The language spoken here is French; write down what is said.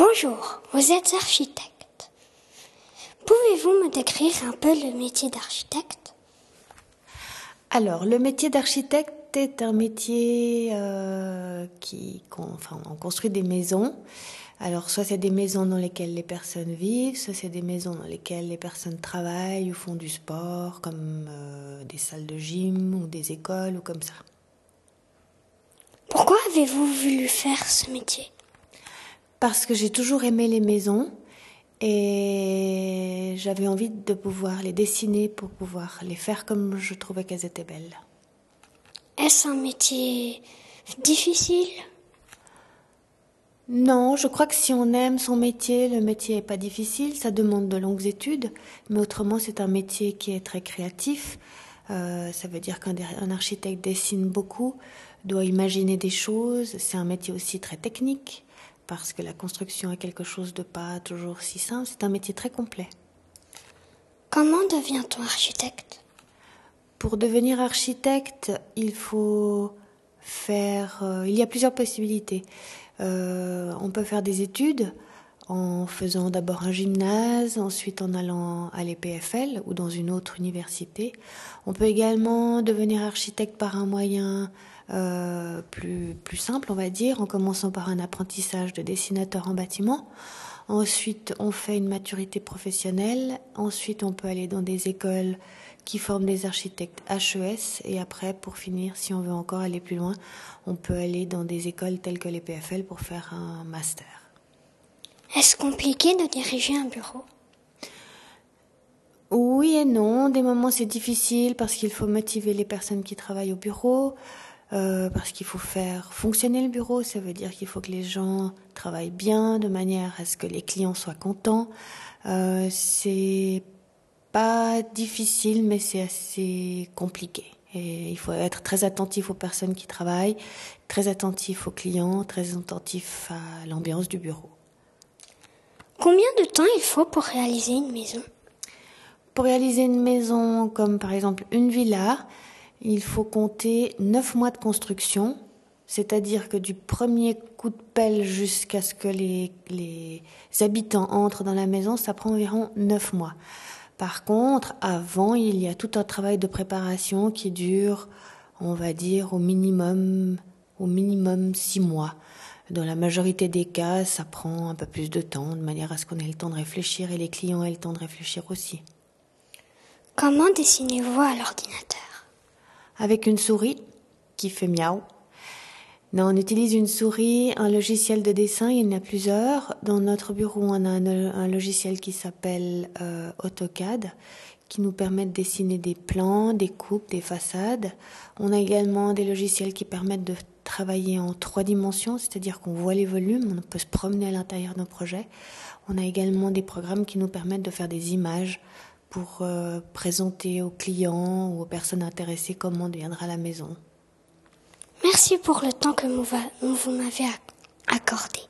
Bonjour, vous êtes architecte. Pouvez-vous me décrire un peu le métier d'architecte? Alors, le métier d'architecte est un métier euh, qui, enfin, on construit des maisons. Alors, soit c'est des maisons dans lesquelles les personnes vivent, soit c'est des maisons dans lesquelles les personnes travaillent ou font du sport, comme euh, des salles de gym ou des écoles ou comme ça. Pourquoi avez-vous voulu faire ce métier? Parce que j'ai toujours aimé les maisons et j'avais envie de pouvoir les dessiner pour pouvoir les faire comme je trouvais qu'elles étaient belles. Est-ce un métier difficile? Non, je crois que si on aime son métier, le métier n'est pas difficile, ça demande de longues études, mais autrement c'est un métier qui est très créatif. Euh, ça veut dire qu'un architecte dessine beaucoup, doit imaginer des choses, c'est un métier aussi très technique, parce que la construction est quelque chose de pas toujours si simple, c'est un métier très complet. Comment devient-on architecte? Pour devenir architecte, il faut faire... Euh, il y a plusieurs possibilités. Euh, on peut faire des études en faisant d'abord un gymnase, ensuite en allant à l'EPFL ou dans une autre université. On peut également devenir architecte par un moyen euh, plus, plus simple, on va dire, en commençant par un apprentissage de dessinateur en bâtiment. Ensuite, on fait une maturité professionnelle. Ensuite, on peut aller dans des écoles qui forment des architectes HES. Et après, pour finir, si on veut encore aller plus loin, on peut aller dans des écoles telles que les PFL pour faire un master. Est-ce compliqué de diriger un bureau? Oui et non. Des moments, c'est difficile parce qu'il faut motiver les personnes qui travaillent au bureau. Euh, parce qu'il faut faire fonctionner le bureau, ça veut dire qu'il faut que les gens travaillent bien de manière à ce que les clients soient contents. Euh, c'est pas difficile, mais c'est assez compliqué. Et il faut être très attentif aux personnes qui travaillent, très attentif aux clients, très attentif à l'ambiance du bureau. Combien de temps il faut pour réaliser une maison? Pour réaliser une maison comme par exemple une villa, il faut compter 9 mois de construction, c'est-à-dire que du premier coup de pelle jusqu'à ce que les, habitants entrent dans la maison, ça prend environ 9 mois. Par contre, avant, il y a tout un travail de préparation qui dure, on va dire, au minimum, au minimum six mois. Dans la majorité des cas, ça prend un peu plus de temps, de manière à ce qu'on ait le temps de réfléchir et les clients aient le temps de réfléchir aussi. Comment dessinez-vous à l'ordinateur? Avec une souris qui fait miaou non, on utilise une souris, un logiciel de dessin, il y en a plusieurs. Dans notre bureau, on a un, logiciel qui s'appelle euh, AutoCAD, qui nous permet de dessiner des plans, des coupes, des façades. On a également des logiciels qui permettent de travailler en trois dimensions, c'est-à-dire qu'on voit les volumes, on peut se promener à l'intérieur d'un projet. On a également des programmes qui nous permettent de faire des images pour euh, présenter aux clients ou aux personnes intéressées comment deviendra la maison. Merci pour le temps que vous m'avez accordé.